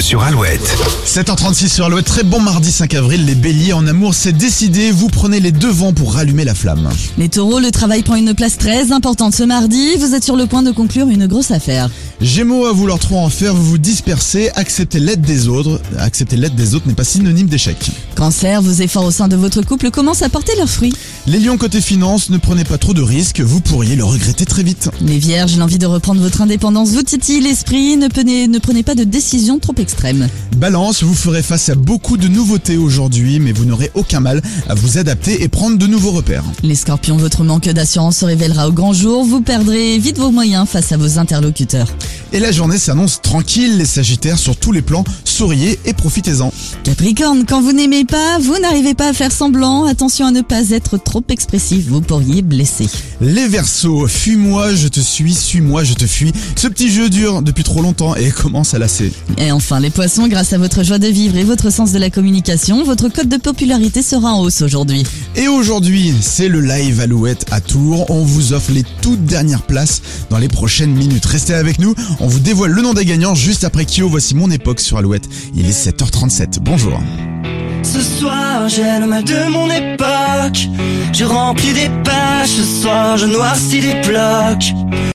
sur Alouette. 7h36 sur Alouette, très bon mardi 5 avril, les béliers en amour c'est décidé, vous prenez les devants pour rallumer la flamme. Les taureaux, le travail prend une place très importante ce mardi. Vous êtes sur le point de conclure une grosse affaire. Gémeaux, à vouloir trop en faire, vous vous dispersez, accepter l'aide des autres. Accepter l'aide des autres n'est pas synonyme d'échec. Cancer, vos efforts au sein de votre couple commencent à porter leurs fruits. Les lions côté finance, ne prenez pas trop de risques, vous pourriez le regretter très vite. Les vierges, l'envie de reprendre votre indépendance vous titille l'esprit. Ne prenez, ne prenez pas de décisions trop extrêmes. Balance, vous ferez face à beaucoup de nouveautés aujourd'hui, mais vous n'aurez aucun mal à vous adapter et prendre de nouveaux repères. Les scorpions, votre manque d'assurance se révélera au grand jour. Vous perdrez vite vos moyens face à vos interlocuteurs. Et la journée s'annonce tranquille, les sagittaires sur tous les plans, souriez et profitez-en. Capricorne, quand vous n'aimez pas, vous n'arrivez pas à faire semblant. Attention à ne pas être trop expressif, vous pourriez blesser. Les Verseaux, fuis-moi, je te suis, suis-moi, je te fuis. Ce petit jeu dure depuis trop longtemps et commence à lasser. Et enfin, les poissons, grâce à votre joie de vivre et votre sens de la communication, votre code de popularité sera en hausse aujourd'hui. Et aujourd'hui, c'est le live Alouette à Tours. On vous offre les toutes dernières places dans les prochaines minutes. Restez avec nous, on vous dévoile le nom des gagnants juste après Kyo. Voici mon époque sur Alouette. Il est 7h37. Bonjour. Ce soir, j'ai le mal de mon époque. Je remplis des pages. Ce soir, je noircis des blocs.